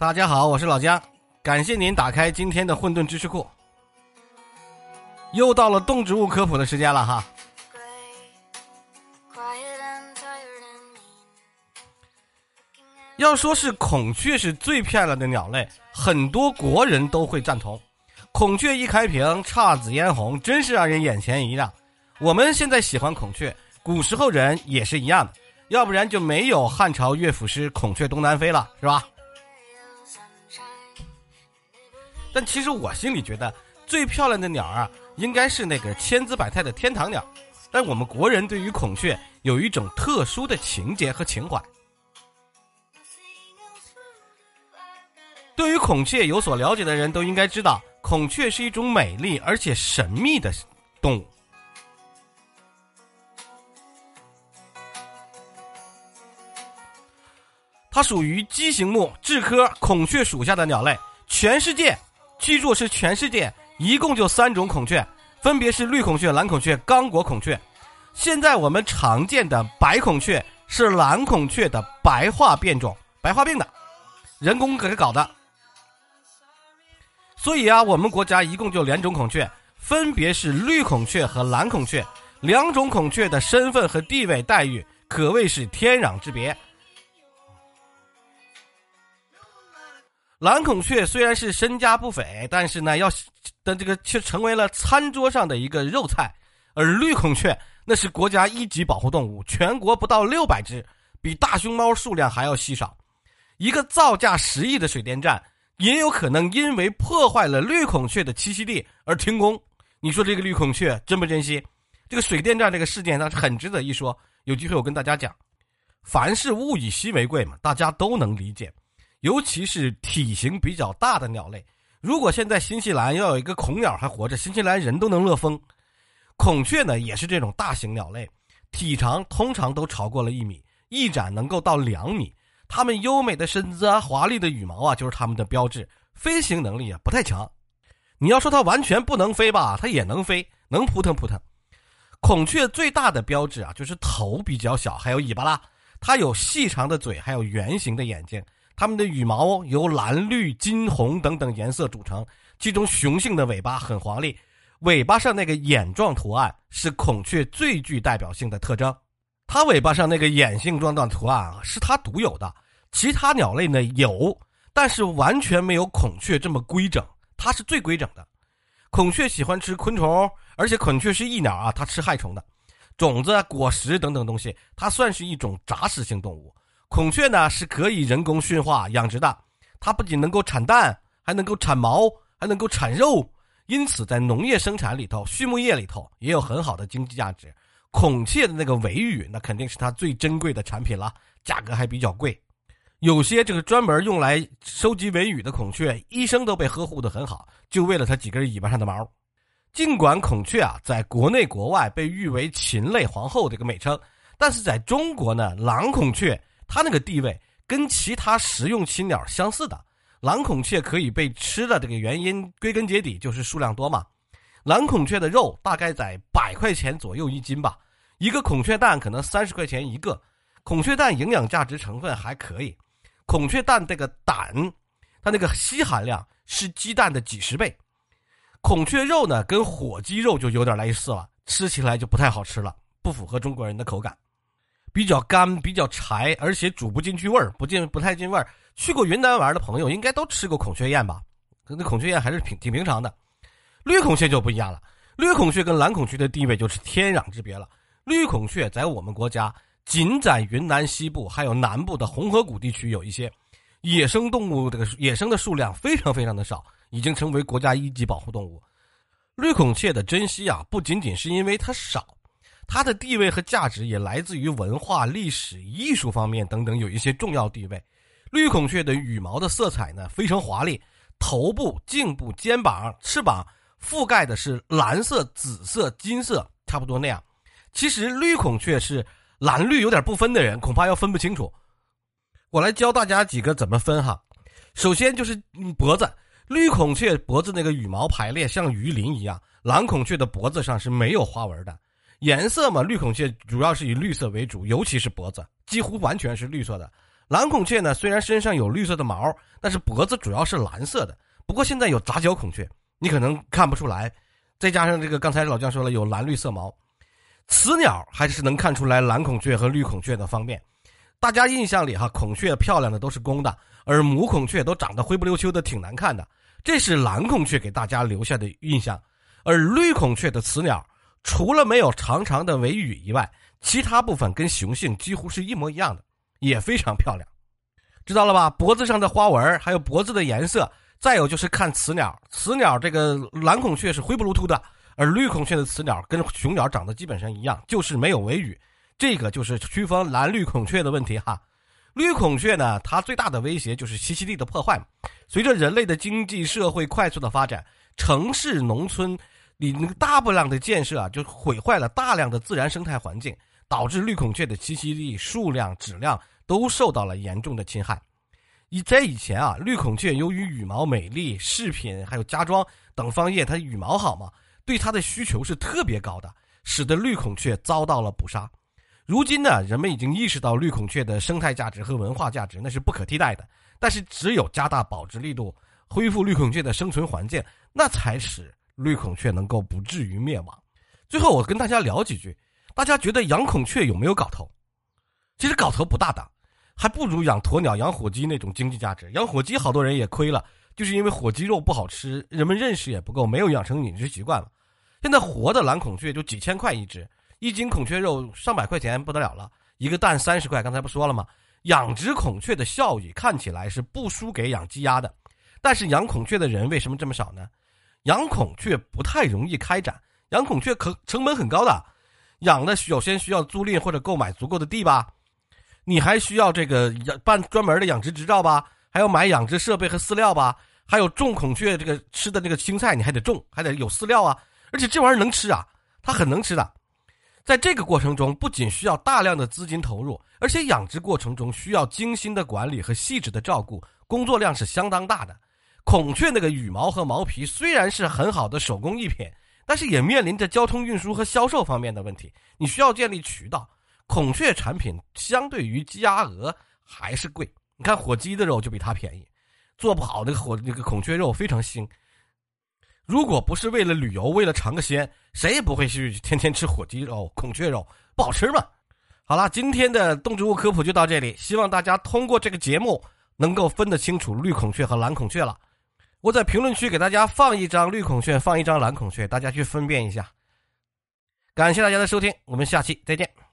大家好，我是老姜，感谢您打开今天的混沌知识库。又到了动植物科普的时间了哈。要说是孔雀是最漂亮的鸟类，很多国人都会赞同。孔雀一开屏，姹紫嫣红，真是让人眼前一亮。我们现在喜欢孔雀，古时候人也是一样的，要不然就没有汉朝乐府诗《孔雀东南飞》了，是吧？但其实我心里觉得，最漂亮的鸟啊，应该是那个千姿百态的天堂鸟。但我们国人对于孔雀有一种特殊的情结和情怀。对于孔雀有所了解的人都应该知道，孔雀是一种美丽而且神秘的动物。它属于鸡形目雉科孔雀属下的鸟类。全世界，记住是全世界，一共就三种孔雀，分别是绿孔雀、蓝孔雀、刚果孔雀。现在我们常见的白孔雀是蓝孔雀的白化变种，白化病的，人工给它搞的。所以啊，我们国家一共就两种孔雀，分别是绿孔雀和蓝孔雀。两种孔雀的身份和地位待遇可谓是天壤之别。蓝孔雀虽然是身价不菲，但是呢，要的这个却成为了餐桌上的一个肉菜。而绿孔雀那是国家一级保护动物，全国不到六百只，比大熊猫数量还要稀少。一个造价十亿的水电站，也有可能因为破坏了绿孔雀的栖息地而停工。你说这个绿孔雀珍不珍惜？这个水电站这个事件，它很值得一说。有机会我跟大家讲，凡是物以稀为贵嘛，大家都能理解。尤其是体型比较大的鸟类，如果现在新西兰要有一个孔鸟还活着，新西兰人都能乐疯。孔雀呢也是这种大型鸟类，体长通常都超过了一米，翼展能够到两米。它们优美的身姿啊，华丽的羽毛啊，就是它们的标志。飞行能力啊不太强。你要说它完全不能飞吧，它也能飞，能扑腾扑腾。孔雀最大的标志啊就是头比较小，还有尾巴啦。它有细长的嘴，还有圆形的眼睛。它们的羽毛由蓝、绿、金、红等等颜色组成，其中雄性的尾巴很华丽，尾巴上那个眼状图案是孔雀最具代表性的特征。它尾巴上那个眼形状的图案啊是它独有的，其他鸟类呢有，但是完全没有孔雀这么规整，它是最规整的。孔雀喜欢吃昆虫，而且孔雀是益鸟啊，它吃害虫的，种子、果实等等东西，它算是一种杂食性动物。孔雀呢是可以人工驯化养殖的，它不仅能够产蛋，还能够产毛，还能够产肉，因此在农业生产里头、畜牧业里头也有很好的经济价值。孔雀的那个尾羽，那肯定是它最珍贵的产品了，价格还比较贵。有些这个专门用来收集尾羽的孔雀，一生都被呵护的很好，就为了它几根尾巴上的毛。尽管孔雀啊在国内国外被誉为禽类皇后这个美称，但是在中国呢，蓝孔雀。它那个地位跟其他食用禽鸟相似的，蓝孔雀可以被吃的这个原因，归根结底就是数量多嘛。蓝孔雀的肉大概在百块钱左右一斤吧，一个孔雀蛋可能三十块钱一个。孔雀蛋营养价值成分还可以，孔雀蛋这个胆，它那个硒含量是鸡蛋的几十倍。孔雀肉呢，跟火鸡肉就有点类似了，吃起来就不太好吃了，不符合中国人的口感。比较干，比较柴，而且煮不进去味儿，不进不太进味儿。去过云南玩的朋友应该都吃过孔雀宴吧？那孔雀宴还是挺挺平常的。绿孔雀就不一样了，绿孔雀跟蓝孔雀的地位就是天壤之别了。绿孔雀在我们国家仅在云南西部还有南部的红河谷地区有一些野生动物，这个野生的数量非常非常的少，已经成为国家一级保护动物。绿孔雀的珍惜啊，不仅仅是因为它少。它的地位和价值也来自于文化、历史、艺术方面等等，有一些重要地位。绿孔雀的羽毛的色彩呢非常华丽，头部、颈部、肩膀、翅膀覆盖的是蓝色、紫色、金色，差不多那样。其实绿孔雀是蓝绿有点不分的人，恐怕要分不清楚。我来教大家几个怎么分哈。首先就是脖子，绿孔雀脖子那个羽毛排列像鱼鳞一样，蓝孔雀的脖子上是没有花纹的。颜色嘛，绿孔雀主要是以绿色为主，尤其是脖子几乎完全是绿色的。蓝孔雀呢，虽然身上有绿色的毛，但是脖子主要是蓝色的。不过现在有杂交孔雀，你可能看不出来。再加上这个，刚才老姜说了有蓝绿色毛，雌鸟还是能看出来蓝孔雀和绿孔雀的方便。大家印象里哈，孔雀漂亮的都是公的，而母孔雀都长得灰不溜秋的，挺难看的。这是蓝孔雀给大家留下的印象。而绿孔雀的雌鸟，除了没有长长的尾羽以外，其他部分跟雄性几乎是一模一样的，也非常漂亮。知道了吧？脖子上的花纹，还有脖子的颜色。再有就是看雌鸟，雌鸟这个蓝孔雀是灰不噜秃的，而绿孔雀的雌鸟跟雄鸟长得基本上一样，就是没有尾羽，这个就是区分蓝绿孔雀的问题哈。绿孔雀呢，它最大的威胁就是栖息地的破坏。随着人类的经济社会快速的发展，城市农村你那个大量的建设啊，就毁坏了大量的自然生态环境，导致绿孔雀的栖息地数量、质量都受到了严重的侵害。以在以前啊，绿孔雀由于羽毛美丽、饰品还有家装等方面，它羽毛好嘛，对它的需求是特别高的，使得绿孔雀遭到了捕杀。如今呢，人们已经意识到绿孔雀的生态价值和文化价值那是不可替代的，但是只有加大保值力度，恢复绿孔雀的生存环境，那才使绿孔雀能够不至于灭亡。最后，我跟大家聊几句，大家觉得养孔雀有没有搞头？其实搞头不大的。还不如养鸵鸟、养火鸡那种经济价值。养火鸡好多人也亏了，就是因为火鸡肉不好吃，人们认识也不够，没有养成饮食习惯了。现在活的蓝孔雀就几千块一只，一斤孔雀肉上百块钱不得了了，一个蛋三十块。刚才不说了吗？养殖孔雀的效益看起来是不输给养鸡鸭的，但是养孔雀的人为什么这么少呢？养孔雀不太容易开展，养孔雀可成本很高的，养的首先需要租赁或者购买足够的地吧。你还需要这个养办专门的养殖执照吧？还要买养殖设备和饲料吧？还有种孔雀这个吃的这个青菜，你还得种，还得有饲料啊！而且这玩意儿能吃啊，它很能吃的。在这个过程中，不仅需要大量的资金投入，而且养殖过程中需要精心的管理和细致的照顾，工作量是相当大的。孔雀那个羽毛和毛皮虽然是很好的手工艺品，但是也面临着交通运输和销售方面的问题，你需要建立渠道。孔雀产品相对于鸡鸭鹅还是贵，你看火鸡的肉就比它便宜，做不好那个火那个孔雀肉非常腥。如果不是为了旅游，为了尝个鲜，谁也不会去天天吃火鸡肉、孔雀肉，不好吃嘛。好了，今天的动植物科普就到这里，希望大家通过这个节目能够分得清楚绿孔雀和蓝孔雀了。我在评论区给大家放一张绿孔雀，放一张蓝孔雀，大家去分辨一下。感谢大家的收听，我们下期再见。